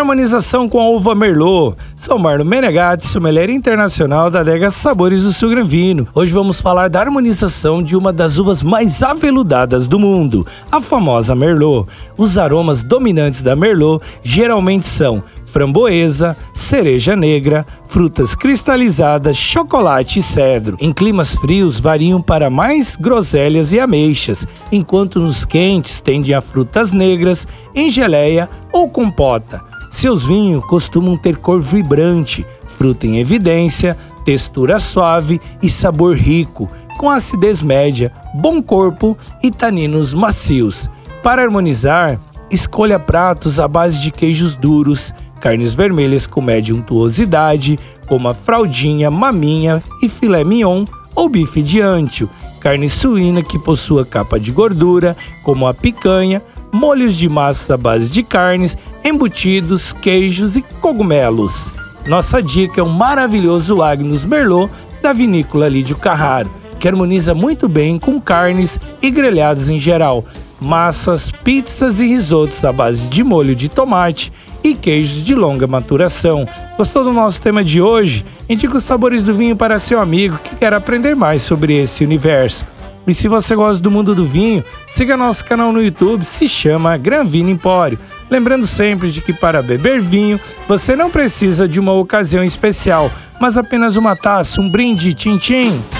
Harmonização com a uva Merlot. Sou Marlon Menegatti, sommelier internacional da adega Sabores do Sul Gran Vino. Hoje vamos falar da harmonização de uma das uvas mais aveludadas do mundo, a famosa Merlot. Os aromas dominantes da Merlot geralmente são framboesa, cereja negra, frutas cristalizadas, chocolate e cedro. Em climas frios variam para mais groselhas e ameixas, enquanto nos quentes tendem a frutas negras, em geleia ou compota. Seus vinhos costumam ter cor vibrante, fruta em evidência, textura suave e sabor rico, com acidez média, bom corpo e taninos macios. Para harmonizar, escolha pratos à base de queijos duros, carnes vermelhas com média untuosidade, como a fraldinha, maminha e filé mignon ou bife de antio, carne suína que possua capa de gordura, como a picanha, molhos de massa à base de carnes, embutidos, queijos e cogumelos. Nossa dica é um maravilhoso Agnus Merlot da vinícola Lídio Carraro, que harmoniza muito bem com carnes e grelhados em geral, massas, pizzas e risotos à base de molho de tomate e queijos de longa maturação. Gostou do nosso tema de hoje? Indique os sabores do vinho para seu amigo que quer aprender mais sobre esse universo. E se você gosta do mundo do vinho, siga nosso canal no YouTube, se chama Gran Vino Empório. Lembrando sempre de que para beber vinho, você não precisa de uma ocasião especial, mas apenas uma taça, um brinde, tchim-tchim. O